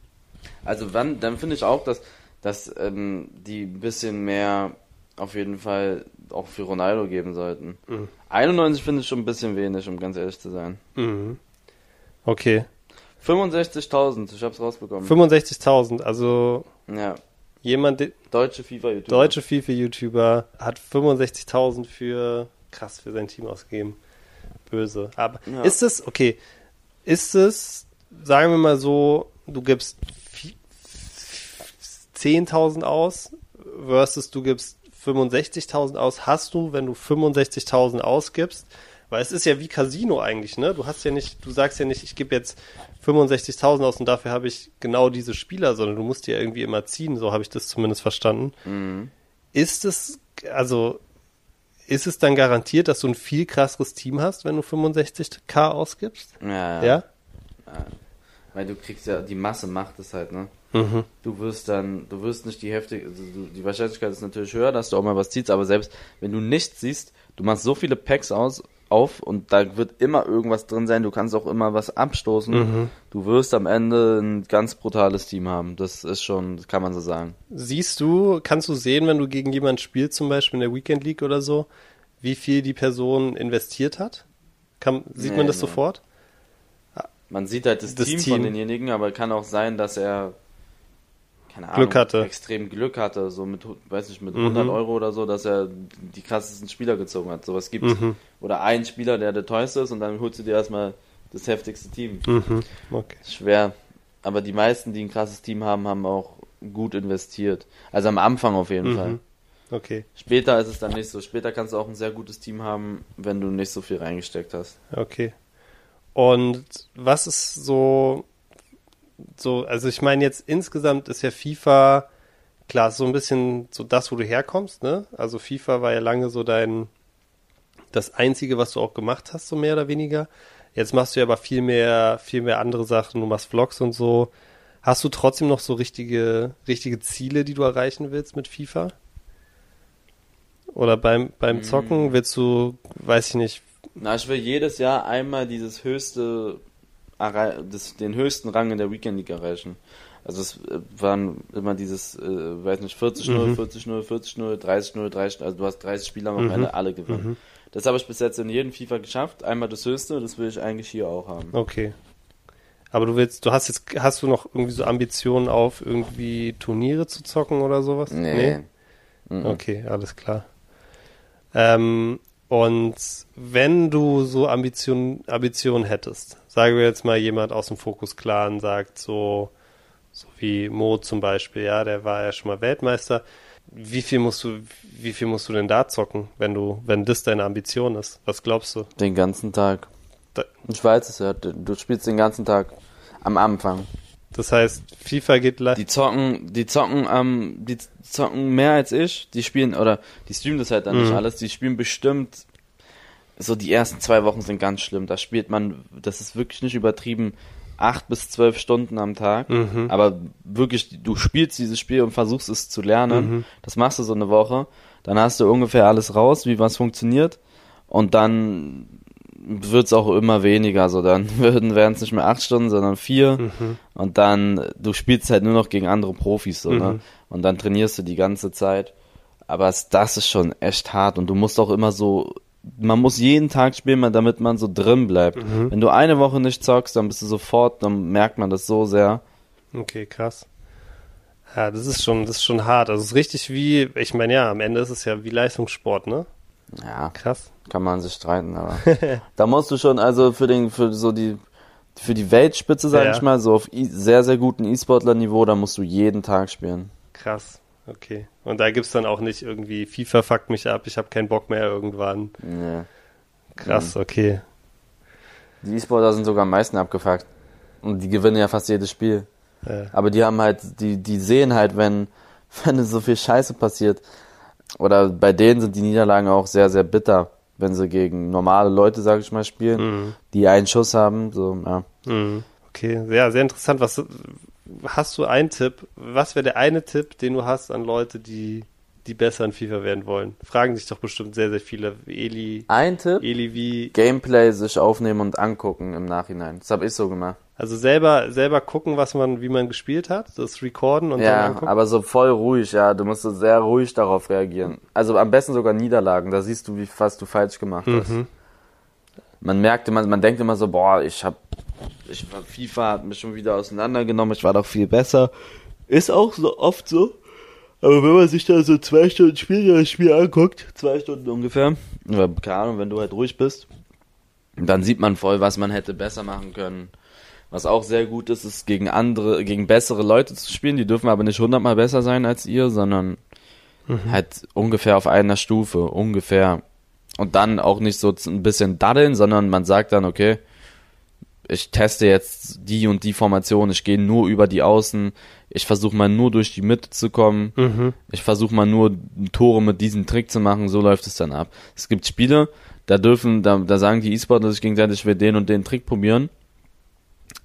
Also wann, dann finde ich auch, dass, dass ähm, die ein bisschen mehr auf jeden Fall auch für Ronaldo geben sollten. Mhm. 91 finde ich schon ein bisschen wenig, um ganz ehrlich zu sein. Mhm. Okay. 65.000, ich hab's rausbekommen. 65.000, also ja. jemand, deutsche FIFA-YouTuber. Deutsche FIFA-YouTuber hat 65.000 für krass für sein Team ausgegeben. Böse. Aber ja. ist es okay? Ist es, sagen wir mal so, du gibst 10.000 aus versus du gibst 65.000 aus, hast du, wenn du 65.000 ausgibst, weil es ist ja wie Casino eigentlich, ne? Du hast ja nicht, du sagst ja nicht, ich gebe jetzt 65.000 aus und dafür habe ich genau diese Spieler, sondern du musst ja irgendwie immer ziehen, so habe ich das zumindest verstanden. Mhm. Ist es, also, ist es dann garantiert, dass du ein viel krasseres Team hast, wenn du 65k ausgibst? Ja. ja? ja? ja. Weil du kriegst ja, die Masse macht es halt, ne? Mhm. Du wirst dann, du wirst nicht die heftig, also die Wahrscheinlichkeit ist natürlich höher, dass du auch mal was ziehst, aber selbst wenn du nichts siehst, du machst so viele Packs aus, auf und da wird immer irgendwas drin sein, du kannst auch immer was abstoßen. Mhm. Du wirst am Ende ein ganz brutales Team haben. Das ist schon, das kann man so sagen. Siehst du, kannst du sehen, wenn du gegen jemanden spielst, zum Beispiel in der Weekend League oder so, wie viel die Person investiert hat? Kann, sieht nee, man das nee. sofort? Man sieht halt das, das Team, Team, von denjenigen, aber kann auch sein, dass er keine Glück Ahnung, hatte. extrem Glück hatte, so mit, weiß nicht, mit 100 mhm. Euro oder so, dass er die krassesten Spieler gezogen hat. Sowas gibt mhm. Oder ein Spieler, der der teuerste ist und dann holst du dir erstmal das heftigste Team. Mhm. Okay. Schwer. Aber die meisten, die ein krasses Team haben, haben auch gut investiert. Also am Anfang auf jeden mhm. Fall. Okay. Später ist es dann nicht so. Später kannst du auch ein sehr gutes Team haben, wenn du nicht so viel reingesteckt hast. Okay. Und was ist so, so, also ich meine jetzt insgesamt ist ja FIFA, klar, so ein bisschen so das, wo du herkommst, ne? Also FIFA war ja lange so dein, das einzige, was du auch gemacht hast, so mehr oder weniger. Jetzt machst du ja aber viel mehr, viel mehr andere Sachen, du machst Vlogs und so. Hast du trotzdem noch so richtige, richtige Ziele, die du erreichen willst mit FIFA? Oder beim, beim Zocken willst du, weiß ich nicht, na, ich will jedes Jahr einmal dieses höchste, das, den höchsten Rang in der Weekend League erreichen. Also es äh, waren immer dieses, äh, weiß nicht, 40-0, mhm. 40-0, 40-0, 30-0, 30 also du hast 30 Spieler am mhm. Ende alle gewonnen. Mhm. Das habe ich bis jetzt in jedem FIFA geschafft. Einmal das höchste, das will ich eigentlich hier auch haben. Okay. Aber du willst, du hast jetzt, hast du noch irgendwie so Ambitionen auf irgendwie Turniere zu zocken oder sowas? Nee. nee? Okay, alles klar. Ähm, und wenn du so Ambitionen Ambition hättest, sagen wir jetzt mal jemand aus dem Fokus Clan sagt so, so wie Mo zum Beispiel, ja, der war ja schon mal Weltmeister. Wie viel musst du, wie viel musst du denn da zocken, wenn du, wenn das deine Ambition ist? Was glaubst du? Den ganzen Tag. Da ich weiß es ja, du spielst den ganzen Tag am Anfang. Das heißt, FIFA geht live. Die zocken, die zocken, ähm, die zocken mehr als ich. Die spielen, oder die streamen das halt dann mhm. nicht alles. Die spielen bestimmt, so die ersten zwei Wochen sind ganz schlimm. Da spielt man, das ist wirklich nicht übertrieben, acht bis zwölf Stunden am Tag. Mhm. Aber wirklich, du spielst dieses Spiel und versuchst es zu lernen. Mhm. Das machst du so eine Woche. Dann hast du ungefähr alles raus, wie was funktioniert. Und dann wird es auch immer weniger. So, dann [LAUGHS] würden wären es nicht mehr acht Stunden, sondern vier. Mhm. Und dann, du spielst halt nur noch gegen andere Profis, so, ne? mhm. ne? Und dann trainierst du die ganze Zeit. Aber das ist schon echt hart. Und du musst auch immer so, man muss jeden Tag spielen, damit man so drin bleibt. Mhm. Wenn du eine Woche nicht zockst, dann bist du sofort, dann merkt man das so sehr. Okay, krass. Ja, das ist schon, das ist schon hart. Also es ist richtig wie, ich meine, ja, am Ende ist es ja wie Leistungssport, ne? Ja. Krass. Kann man sich streiten, aber [LAUGHS] da musst du schon, also für den, für so die, für die Weltspitze, sag ja. ich mal, so auf sehr, sehr guten E-Sportler-Niveau, da musst du jeden Tag spielen. Krass, okay. Und da gibt's dann auch nicht irgendwie, FIFA fuckt mich ab, ich habe keinen Bock mehr irgendwann. Nee. Krass, mhm. okay. Die E-Sportler sind sogar am meisten abgefuckt. Und die gewinnen ja fast jedes Spiel. Ja. Aber die haben halt, die, die sehen halt, wenn, [LAUGHS] wenn so viel Scheiße passiert, oder bei denen sind die Niederlagen auch sehr, sehr bitter, wenn sie gegen normale Leute, sage ich mal, spielen, mhm. die einen Schuss haben. So, ja. Mhm. Okay, ja, sehr interessant. Was hast du einen Tipp? Was wäre der eine Tipp, den du hast an Leute, die, die besser in FIFA werden wollen? Fragen sich doch bestimmt sehr, sehr viele. Eli. Ein Tipp? Eli wie. Gameplay sich aufnehmen und angucken im Nachhinein. Das habe ich so gemacht. Also selber, selber gucken, was man, wie man gespielt hat, das recorden und ja, dann angucken? Ja, aber so voll ruhig, ja. Du musst so sehr ruhig darauf reagieren. Also am besten sogar Niederlagen. Da siehst du, wie was du falsch gemacht hast. Mhm. Man merkt immer, man denkt immer so, boah, ich hab, ich war, FIFA hat mich schon wieder auseinandergenommen, ich war doch viel besser. Ist auch so oft so. Aber wenn man sich da so zwei Stunden Spiel, das Spiel anguckt, zwei Stunden ungefähr, oder keine Ahnung, wenn du halt ruhig bist, dann sieht man voll, was man hätte besser machen können was auch sehr gut ist, ist gegen andere, gegen bessere Leute zu spielen. Die dürfen aber nicht hundertmal besser sein als ihr, sondern mhm. halt ungefähr auf einer Stufe, ungefähr. Und dann auch nicht so ein bisschen daddeln, sondern man sagt dann, okay, ich teste jetzt die und die Formation, ich gehe nur über die Außen, ich versuche mal nur durch die Mitte zu kommen, mhm. ich versuche mal nur Tore mit diesem Trick zu machen, so läuft es dann ab. Es gibt Spiele, da dürfen, da, da sagen die E-Sportler sich gegenseitig, ich will den und den Trick probieren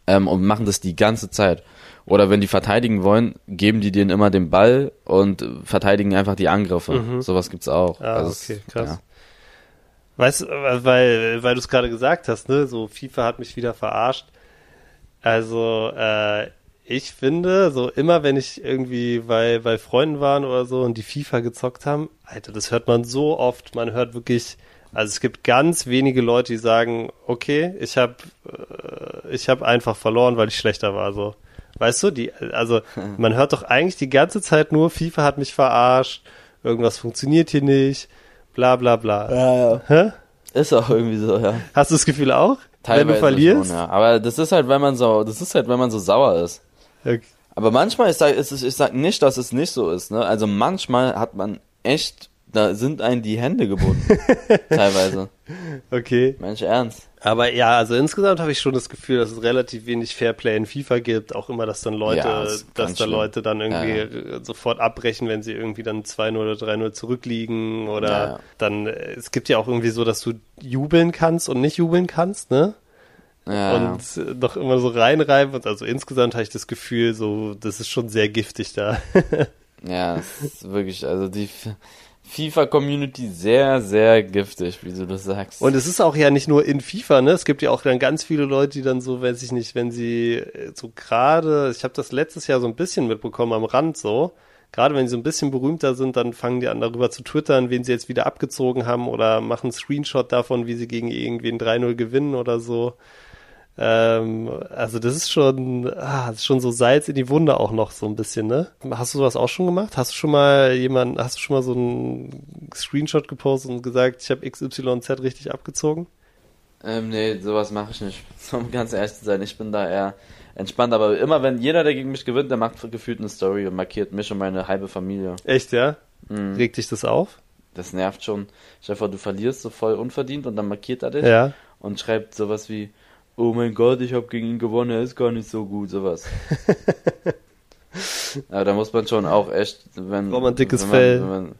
ähm, und machen das die ganze Zeit. Oder wenn die verteidigen wollen, geben die denen immer den Ball und verteidigen einfach die Angriffe. Mhm. Sowas gibt's auch. Ah, also okay, krass. Ja. Weißt du, weil, weil du es gerade gesagt hast, ne, so FIFA hat mich wieder verarscht. Also, äh, ich finde, so immer wenn ich irgendwie bei, bei Freunden waren oder so und die FIFA gezockt haben, Alter, das hört man so oft. Man hört wirklich also es gibt ganz wenige Leute, die sagen, okay, ich habe äh, ich habe einfach verloren, weil ich schlechter war. So, weißt du, die, also [LAUGHS] man hört doch eigentlich die ganze Zeit nur, FIFA hat mich verarscht, irgendwas funktioniert hier nicht, bla bla bla. Ja, ja. Hä? Ist auch irgendwie so, ja. Hast du das Gefühl auch? Teilweise wenn du verlierst? Schon, ja. Aber das ist halt, wenn man so, das ist halt, wenn man so sauer ist. Okay. Aber manchmal ist ich sag, ich sag nicht, dass es nicht so ist, ne? Also manchmal hat man echt da sind einem die Hände gebunden. [LAUGHS] teilweise. Okay. Mensch, ernst. Aber ja, also insgesamt habe ich schon das Gefühl, dass es relativ wenig Fairplay in FIFA gibt. Auch immer, dass dann Leute, ja, das dass da Leute dann irgendwie ja, ja. sofort abbrechen, wenn sie irgendwie dann 2-0 oder 3-0 zurückliegen. Oder dann, äh, es gibt ja auch irgendwie so, dass du jubeln kannst und nicht jubeln kannst, ne? Ja. Und noch immer so reinreiben. Also insgesamt habe ich das Gefühl, so, das ist schon sehr giftig da. [LAUGHS] ja, es ist wirklich, also die, FIFA-Community sehr, sehr giftig, wie du das sagst. Und es ist auch ja nicht nur in FIFA, ne? Es gibt ja auch dann ganz viele Leute, die dann so, weiß ich nicht, wenn sie äh, so gerade, ich habe das letztes Jahr so ein bisschen mitbekommen am Rand so, gerade wenn sie so ein bisschen berühmter sind, dann fangen die an darüber zu twittern, wen sie jetzt wieder abgezogen haben oder machen Screenshot davon, wie sie gegen irgendwen 3-0 gewinnen oder so. Ähm, also das ist schon, ah, das ist schon so Salz in die Wunde auch noch so ein bisschen, ne? Hast du sowas auch schon gemacht? Hast du schon mal jemand, hast du schon mal so einen Screenshot gepostet und gesagt, ich habe XYZ richtig abgezogen? Ähm, nee, sowas mache ich nicht. [LAUGHS] Um ganz ehrlich zu sein, ich bin da eher entspannt, aber immer wenn jeder, der gegen mich gewinnt, der macht gefühlt eine Story und markiert mich und meine halbe Familie. Echt, ja? Mhm. Regt dich das auf? Das nervt schon. Stefan, du verlierst so voll unverdient und dann markiert er dich ja. und schreibt sowas wie, oh mein Gott, ich habe gegen ihn gewonnen, er ist gar nicht so gut, sowas. [LAUGHS] Aber da muss man schon auch echt, wenn. Braucht man dickes wenn man, Fell. Wenn man,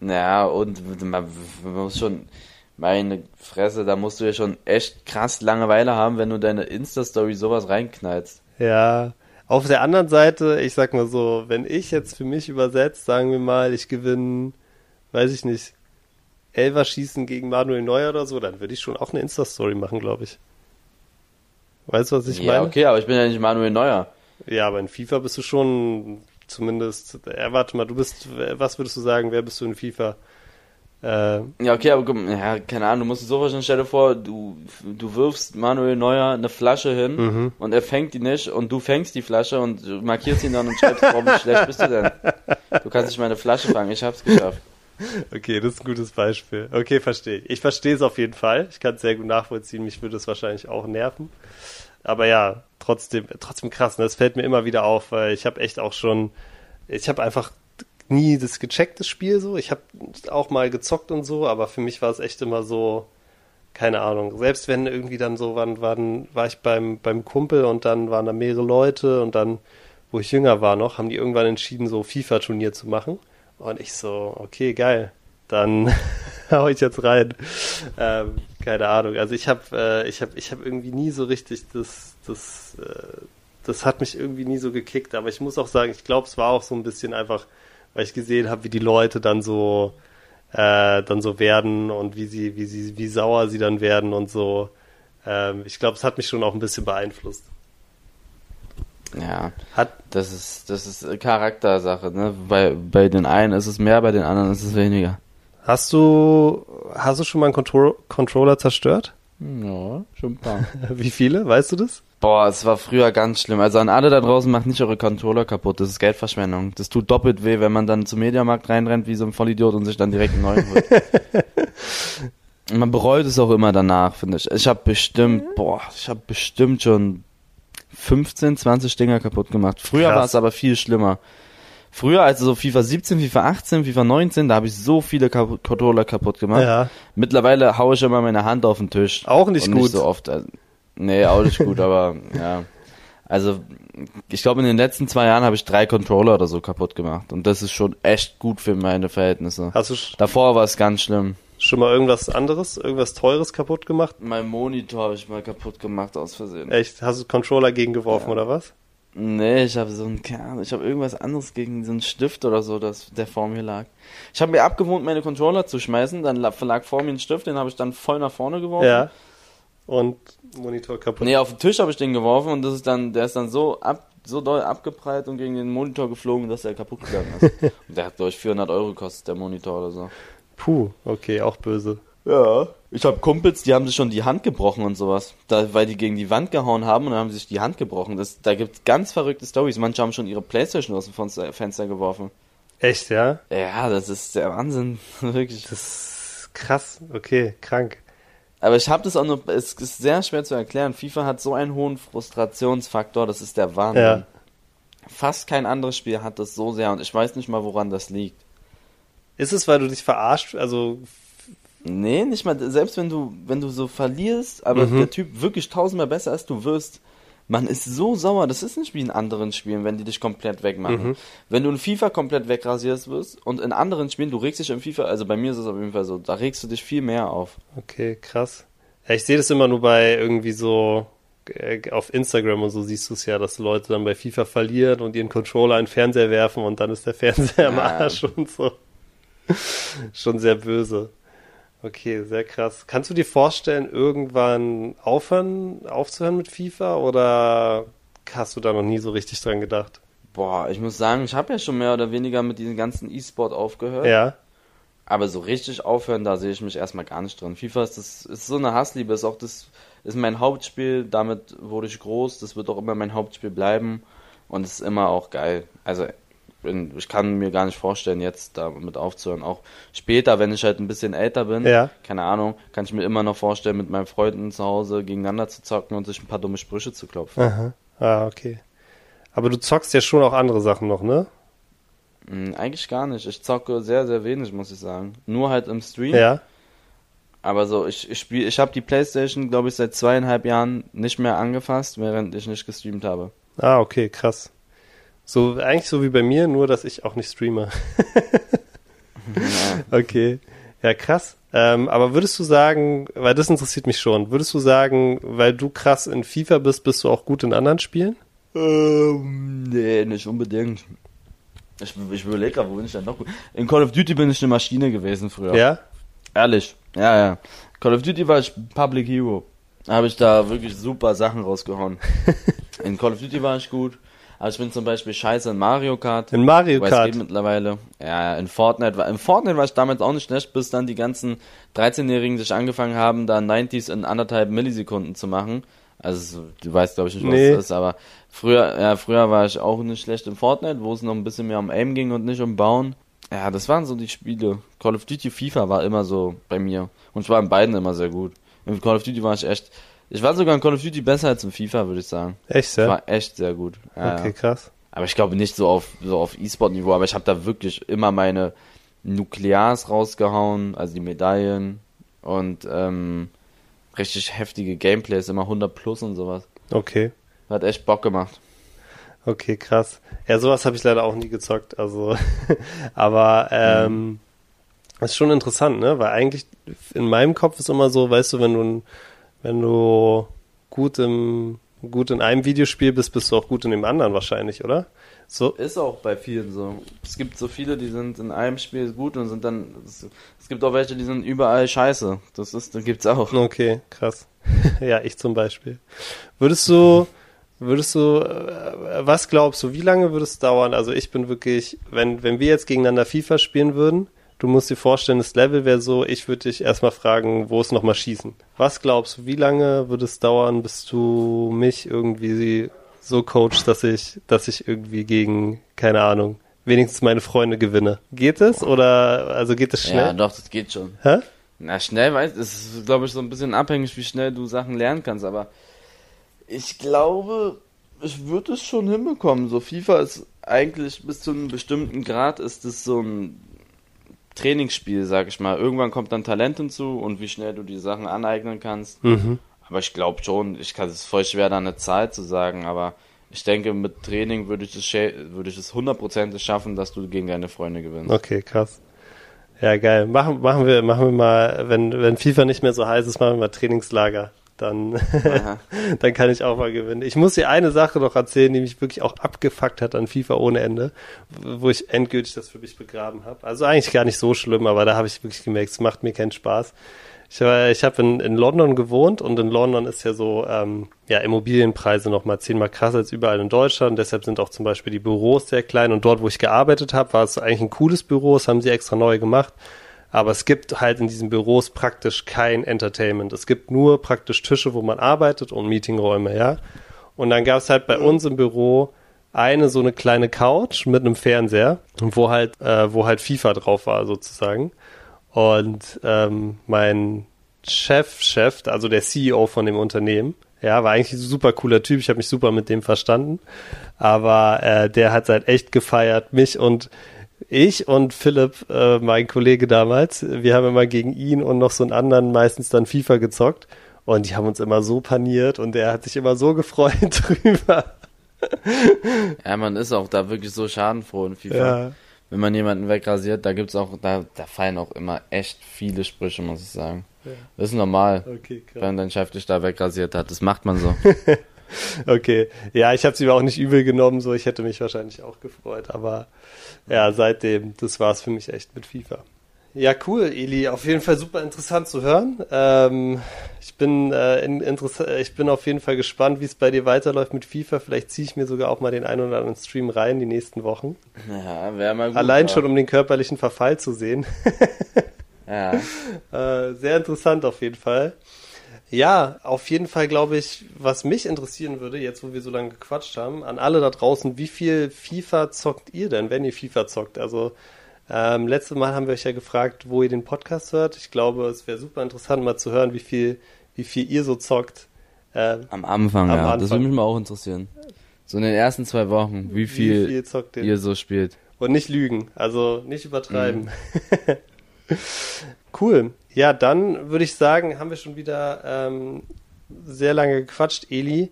ja, und man, man muss schon, meine Fresse, da musst du ja schon echt krass Langeweile haben, wenn du deine Insta-Story sowas reinknallst. Ja. Auf der anderen Seite, ich sag mal so, wenn ich jetzt für mich übersetzt, sagen wir mal, ich gewinne, weiß ich nicht, Elfer schießen gegen Manuel Neuer oder so, dann würde ich schon auch eine Insta-Story machen, glaube ich. Weißt du, was ich ja, meine? Ja, okay, aber ich bin ja nicht Manuel Neuer. Ja, aber in FIFA bist du schon zumindest, äh, warte mal, du bist, was würdest du sagen, wer bist du in FIFA? Äh, ja, okay, aber ja, keine Ahnung, du musst dir so vorstellen, stell dir vor, du, du wirfst Manuel Neuer eine Flasche hin mhm. und er fängt die nicht und du fängst die Flasche und markierst ihn dann und schreibst, warum wie schlecht bist du denn? Du kannst nicht meine Flasche fangen, ich hab's geschafft. Okay, das ist ein gutes Beispiel. Okay, verstehe ich. Verstehe es auf jeden Fall. Ich kann es sehr gut nachvollziehen. Mich würde es wahrscheinlich auch nerven. Aber ja, trotzdem, trotzdem krass. Ne? Das fällt mir immer wieder auf, weil ich habe echt auch schon, ich habe einfach nie das gecheckt, das Spiel so. Ich habe auch mal gezockt und so, aber für mich war es echt immer so, keine Ahnung. Selbst wenn irgendwie dann so waren, waren war ich beim, beim Kumpel und dann waren da mehrere Leute und dann, wo ich jünger war noch, haben die irgendwann entschieden, so FIFA-Turnier zu machen. Und ich so, okay, geil. Dann [LAUGHS] hau ich jetzt rein. Ähm, keine Ahnung. Also ich habe äh, ich habe ich habe irgendwie nie so richtig das das äh, das hat mich irgendwie nie so gekickt, aber ich muss auch sagen, ich glaube, es war auch so ein bisschen einfach weil ich gesehen habe, wie die Leute dann so äh, dann so werden und wie sie, wie sie, wie sauer sie dann werden und so. Ähm, ich glaube, es hat mich schon auch ein bisschen beeinflusst. Ja, hat das ist das ist Charaktersache, ne? Bei bei den einen ist es mehr, bei den anderen ist es weniger. Hast du hast du schon mal einen Contro Controller zerstört? Ja, schon ein paar. [LAUGHS] Wie viele? Weißt du das? Boah, es war früher ganz schlimm. Also an alle da draußen macht nicht eure Controller kaputt. Das ist Geldverschwendung. Das tut doppelt weh, wenn man dann zum Mediamarkt reinrennt wie so ein Vollidiot und sich dann direkt einen neuen holt. [LAUGHS] man bereut es auch immer danach, finde ich. Ich habe bestimmt, boah, ich habe bestimmt schon 15, 20 Dinger kaputt gemacht. Früher war es aber viel schlimmer. Früher, also so FIFA 17, FIFA 18, FIFA 19, da habe ich so viele Kap Controller kaputt gemacht. Ja. Mittlerweile haue ich immer meine Hand auf den Tisch. Auch nicht gut. Nicht so oft. Also, nee, auch nicht gut, aber [LAUGHS] ja. Also, ich glaube, in den letzten zwei Jahren habe ich drei Controller oder so kaputt gemacht. Und das ist schon echt gut für meine Verhältnisse. Hast du Davor war es ganz schlimm. Schon mal irgendwas anderes, irgendwas Teures kaputt gemacht? Mein Monitor habe ich mal kaputt gemacht aus Versehen. Echt? Hast du Controller gegengeworfen ja. oder was? Nee, ich habe so ein Kern, ich habe irgendwas anderes gegen so einen Stift oder so, das, der vor mir lag. Ich habe mir abgewohnt, meine Controller zu schmeißen, dann lag vor mir ein Stift, den habe ich dann voll nach vorne geworfen. Ja. Und Monitor kaputt. Nee, auf den Tisch habe ich den geworfen und das ist dann, der ist dann so ab, so doll abgeprallt und gegen den Monitor geflogen, dass er kaputt gegangen ist. [LAUGHS] und der hat durch 400 Euro gekostet, der Monitor oder so. Puh, okay, auch böse. Ja. Ich habe Kumpels, die haben sich schon die Hand gebrochen und sowas. Da, weil die gegen die Wand gehauen haben und dann haben sie sich die Hand gebrochen. Das, da gibt ganz verrückte Stories. Manche haben schon ihre Playstation aus dem Fenster geworfen. Echt, ja? Ja, das ist der Wahnsinn. [LAUGHS] Wirklich. Das ist krass. Okay, krank. Aber ich habe das auch nur, es ist sehr schwer zu erklären. FIFA hat so einen hohen Frustrationsfaktor, das ist der Wahnsinn. Ja. Fast kein anderes Spiel hat das so sehr und ich weiß nicht mal, woran das liegt. Ist es, weil du dich verarscht, also Nee, nicht mal, selbst wenn du, wenn du so verlierst, aber mhm. der Typ wirklich tausendmal besser als du wirst, man ist so sauer, das ist nicht wie in anderen Spielen, wenn die dich komplett wegmachen. Mhm. Wenn du in FIFA komplett wegrasierst wirst und in anderen Spielen, du regst dich in FIFA, also bei mir ist es auf jeden Fall so, da regst du dich viel mehr auf. Okay, krass. Ja, ich sehe das immer nur bei irgendwie so äh, auf Instagram und so siehst du es ja, dass Leute dann bei FIFA verlieren und ihren Controller in den Fernseher werfen und dann ist der Fernseher am Arsch und so. [LAUGHS] Schon sehr böse. Okay, sehr krass. Kannst du dir vorstellen, irgendwann aufhören, aufzuhören mit FIFA oder hast du da noch nie so richtig dran gedacht? Boah, ich muss sagen, ich habe ja schon mehr oder weniger mit diesem ganzen E-Sport aufgehört. Ja. Aber so richtig aufhören, da sehe ich mich erstmal gar nicht drin. FIFA ist, das, ist so eine Hassliebe, ist auch das, ist mein Hauptspiel, damit wurde ich groß, das wird auch immer mein Hauptspiel bleiben und es ist immer auch geil. Also bin, ich kann mir gar nicht vorstellen, jetzt damit aufzuhören. Auch später, wenn ich halt ein bisschen älter bin, ja. keine Ahnung, kann ich mir immer noch vorstellen, mit meinen Freunden zu Hause gegeneinander zu zocken und sich ein paar dumme Sprüche zu klopfen. Aha. Ah, okay. Aber du zockst ja schon auch andere Sachen noch, ne? Hm, eigentlich gar nicht. Ich zocke sehr, sehr wenig, muss ich sagen. Nur halt im Stream. Ja. Aber so, ich, ich spiele, ich habe die Playstation, glaube ich, seit zweieinhalb Jahren nicht mehr angefasst, während ich nicht gestreamt habe. Ah, okay, krass. So, eigentlich so wie bei mir, nur dass ich auch nicht streame. [LAUGHS] okay. Ja, krass. Ähm, aber würdest du sagen, weil das interessiert mich schon, würdest du sagen, weil du krass in FIFA bist, bist du auch gut in anderen Spielen? Ähm, nee, nicht unbedingt. Ich, ich überlege gerade, wo bin ich denn noch gut? In Call of Duty bin ich eine Maschine gewesen früher. Ja? Ehrlich. Ja, ja. Call of Duty war ich Public Hero. Da habe ich da wirklich super Sachen rausgehauen. [LAUGHS] in Call of Duty war ich gut. Aber ich bin zum Beispiel scheiße in Mario Kart. In Mario Kart? Es geht mittlerweile. Ja, in Fortnite. In Fortnite war ich damals auch nicht schlecht, bis dann die ganzen 13-Jährigen sich angefangen haben, da 90s in anderthalb Millisekunden zu machen. Also, du weißt, glaube ich, nicht, was nee. das ist, aber früher, ja, früher war ich auch nicht schlecht in Fortnite, wo es noch ein bisschen mehr um Aim ging und nicht um Bauen. Ja, das waren so die Spiele. Call of Duty FIFA war immer so bei mir. Und ich war in beiden immer sehr gut. In Call of Duty war ich echt, ich war sogar in Call of Duty besser als in FIFA, würde ich sagen. Echt, ja? Ich war echt sehr gut. Ja, okay, krass. Aber ich glaube nicht so auf, so auf E-Sport-Niveau, aber ich habe da wirklich immer meine Nuklears rausgehauen, also die Medaillen und ähm, richtig heftige Gameplays, immer 100 plus und sowas. Okay. Hat echt Bock gemacht. Okay, krass. Ja, sowas habe ich leider auch nie gezockt, also [LAUGHS] aber ähm, mhm. ist schon interessant, ne? Weil eigentlich in meinem Kopf ist immer so, weißt du, wenn du ein wenn du gut im gut in einem Videospiel bist, bist du auch gut in dem anderen wahrscheinlich, oder? So. Ist auch bei vielen so. Es gibt so viele, die sind in einem Spiel gut und sind dann. Es gibt auch welche, die sind überall scheiße. Das ist, da gibt's auch. Okay, krass. [LAUGHS] ja, ich zum Beispiel. Würdest du, würdest du, äh, was glaubst du, wie lange würde es dauern? Also ich bin wirklich, wenn, wenn wir jetzt gegeneinander FIFA spielen würden, du musst dir vorstellen, das Level wäre so, ich würde dich erstmal fragen, wo es nochmal schießen. Was glaubst du, wie lange würde es dauern, bis du mich irgendwie so coachst, dass ich, dass ich irgendwie gegen, keine Ahnung, wenigstens meine Freunde gewinne? Geht es oder, also geht es schnell? Ja, doch, das geht schon. Hä? Na, schnell weiß, es ist, glaube ich, so ein bisschen abhängig, wie schnell du Sachen lernen kannst, aber ich glaube, ich würde es schon hinbekommen. So FIFA ist eigentlich bis zu einem bestimmten Grad ist es so ein Trainingsspiel, sag ich mal. Irgendwann kommt dann Talent hinzu und wie schnell du die Sachen aneignen kannst. Mhm. Aber ich glaube schon, ich kann es voll schwer, da eine Zahl zu sagen, aber ich denke, mit Training würde ich es würde ich es hundertprozentig schaffen, dass du gegen deine Freunde gewinnst. Okay, krass. Ja, geil. Machen, machen wir, machen wir mal, wenn, wenn FIFA nicht mehr so heiß ist, machen wir mal Trainingslager dann, [LAUGHS] dann kann ich auch mal gewinnen. Ich muss dir eine Sache noch erzählen, die mich wirklich auch abgefuckt hat an FIFA ohne Ende, wo ich endgültig das für mich begraben habe. Also eigentlich gar nicht so schlimm, aber da habe ich wirklich gemerkt, es macht mir keinen Spaß. Ich, ich habe in, in London gewohnt und in London ist ja so, ähm, ja, Immobilienpreise noch mal zehnmal krasser als überall in Deutschland. Deshalb sind auch zum Beispiel die Büros sehr klein und dort, wo ich gearbeitet habe, war es eigentlich ein cooles Büro, das haben sie extra neu gemacht. Aber es gibt halt in diesen Büros praktisch kein Entertainment. Es gibt nur praktisch Tische, wo man arbeitet und Meetingräume, ja. Und dann gab es halt bei uns im Büro eine so eine kleine Couch mit einem Fernseher, wo halt, äh, wo halt FIFA drauf war sozusagen. Und ähm, mein Chef, Chef, also der CEO von dem Unternehmen, ja, war eigentlich ein super cooler Typ. Ich habe mich super mit dem verstanden. Aber äh, der hat halt echt gefeiert, mich und ich und Philipp, äh, mein Kollege damals, wir haben immer gegen ihn und noch so einen anderen meistens dann FIFA gezockt. Und die haben uns immer so paniert und er hat sich immer so [LAUGHS] gefreut drüber. Ja, man ist auch da wirklich so schadenfroh in FIFA. Ja. Wenn man jemanden wegrasiert, da gibt's auch, da, da fallen auch immer echt viele Sprüche, muss ich sagen. Ja. Das ist normal, okay, wenn dein Chef dich da wegrasiert hat. Das macht man so. [LAUGHS] okay, ja, ich habe es ihm auch nicht übel genommen, so ich hätte mich wahrscheinlich auch gefreut, aber ja, seitdem, das war's für mich echt mit FIFA. Ja, cool, Eli. Auf jeden Fall super interessant zu hören. Ähm, ich, bin, äh, in, ich bin auf jeden Fall gespannt, wie es bei dir weiterläuft mit FIFA. Vielleicht ziehe ich mir sogar auch mal den einen oder anderen Stream rein die nächsten Wochen. Ja, wäre mal gut. Allein schon, um den körperlichen Verfall zu sehen. ja. [LAUGHS] Äh, sehr interessant auf jeden Fall. Ja, auf jeden Fall glaube ich, was mich interessieren würde, jetzt wo wir so lange gequatscht haben, an alle da draußen, wie viel FIFA zockt ihr denn, wenn ihr FIFA zockt? Also ähm, letztes Mal haben wir euch ja gefragt, wo ihr den Podcast hört. Ich glaube, es wäre super interessant, mal zu hören, wie viel, wie viel ihr so zockt. Äh, am Anfang, am ja. Anfang. Das würde mich mal auch interessieren. So in den ersten zwei Wochen, wie viel, wie viel ihr so spielt. Und nicht lügen, also nicht übertreiben. Mhm. [LAUGHS] [LAUGHS] cool. Ja, dann würde ich sagen, haben wir schon wieder ähm, sehr lange gequatscht, Eli.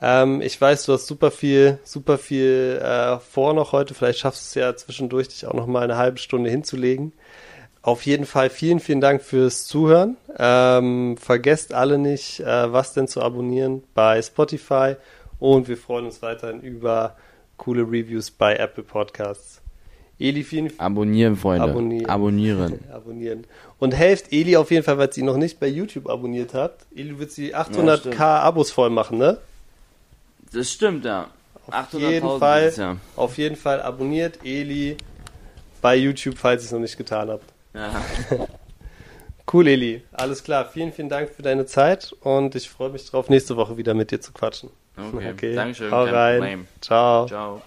Ähm, ich weiß, du hast super viel, super viel äh, vor noch heute. Vielleicht schaffst du es ja zwischendurch, dich auch noch mal eine halbe Stunde hinzulegen. Auf jeden Fall vielen, vielen Dank fürs Zuhören. Ähm, vergesst alle nicht, äh, was denn zu abonnieren bei Spotify und wir freuen uns weiterhin über coole Reviews bei Apple Podcasts. Eli, vielen Abonnieren, Freunde. Abonnieren. Abonnieren. [LAUGHS] Abonnieren. Und helft Eli auf jeden Fall, weil sie noch nicht bei YouTube abonniert habt. Eli wird sie 800k ja, Abos voll machen, ne? Das stimmt, ja. Auf jeden Fall, ja. auf jeden Fall abonniert Eli bei YouTube, falls ihr es noch nicht getan habt. Ja. [LAUGHS] cool, Eli. Alles klar. Vielen, vielen Dank für deine Zeit und ich freue mich drauf, nächste Woche wieder mit dir zu quatschen. Okay. [LAUGHS] okay. Dankeschön. Hau rein. Ciao. Ciao.